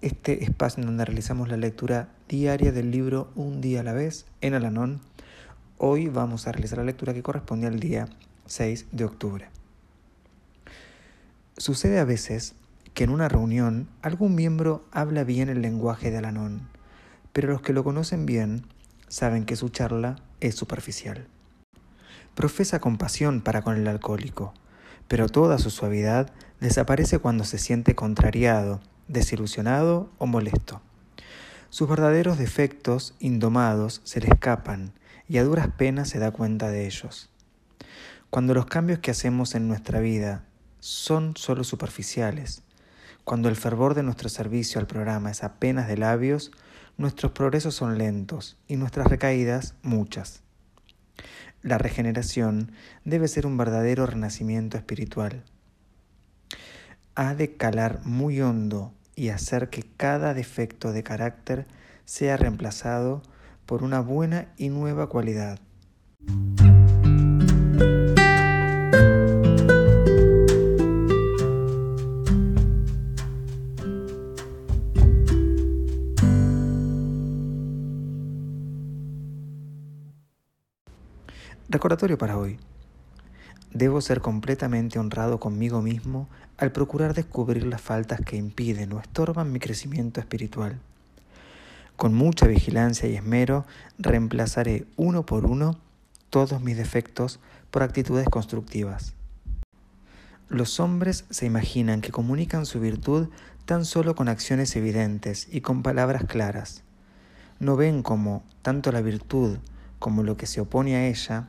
este espacio en donde realizamos la lectura diaria del libro Un día a la vez en Alanón. Hoy vamos a realizar la lectura que corresponde al día 6 de octubre. Sucede a veces que en una reunión algún miembro habla bien el lenguaje de Alanón, pero los que lo conocen bien saben que su charla es superficial. Profesa compasión para con el alcohólico, pero toda su suavidad desaparece cuando se siente contrariado, desilusionado o molesto. Sus verdaderos defectos indomados se le escapan y a duras penas se da cuenta de ellos. Cuando los cambios que hacemos en nuestra vida son solo superficiales, cuando el fervor de nuestro servicio al programa es apenas de labios, nuestros progresos son lentos y nuestras recaídas muchas. La regeneración debe ser un verdadero renacimiento espiritual. Ha de calar muy hondo y hacer que cada defecto de carácter sea reemplazado por una buena y nueva cualidad. Recordatorio para hoy. Debo ser completamente honrado conmigo mismo al procurar descubrir las faltas que impiden o estorban mi crecimiento espiritual. Con mucha vigilancia y esmero reemplazaré uno por uno todos mis defectos por actitudes constructivas. Los hombres se imaginan que comunican su virtud tan solo con acciones evidentes y con palabras claras. No ven como tanto la virtud como lo que se opone a ella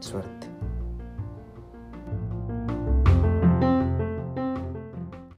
Suerte.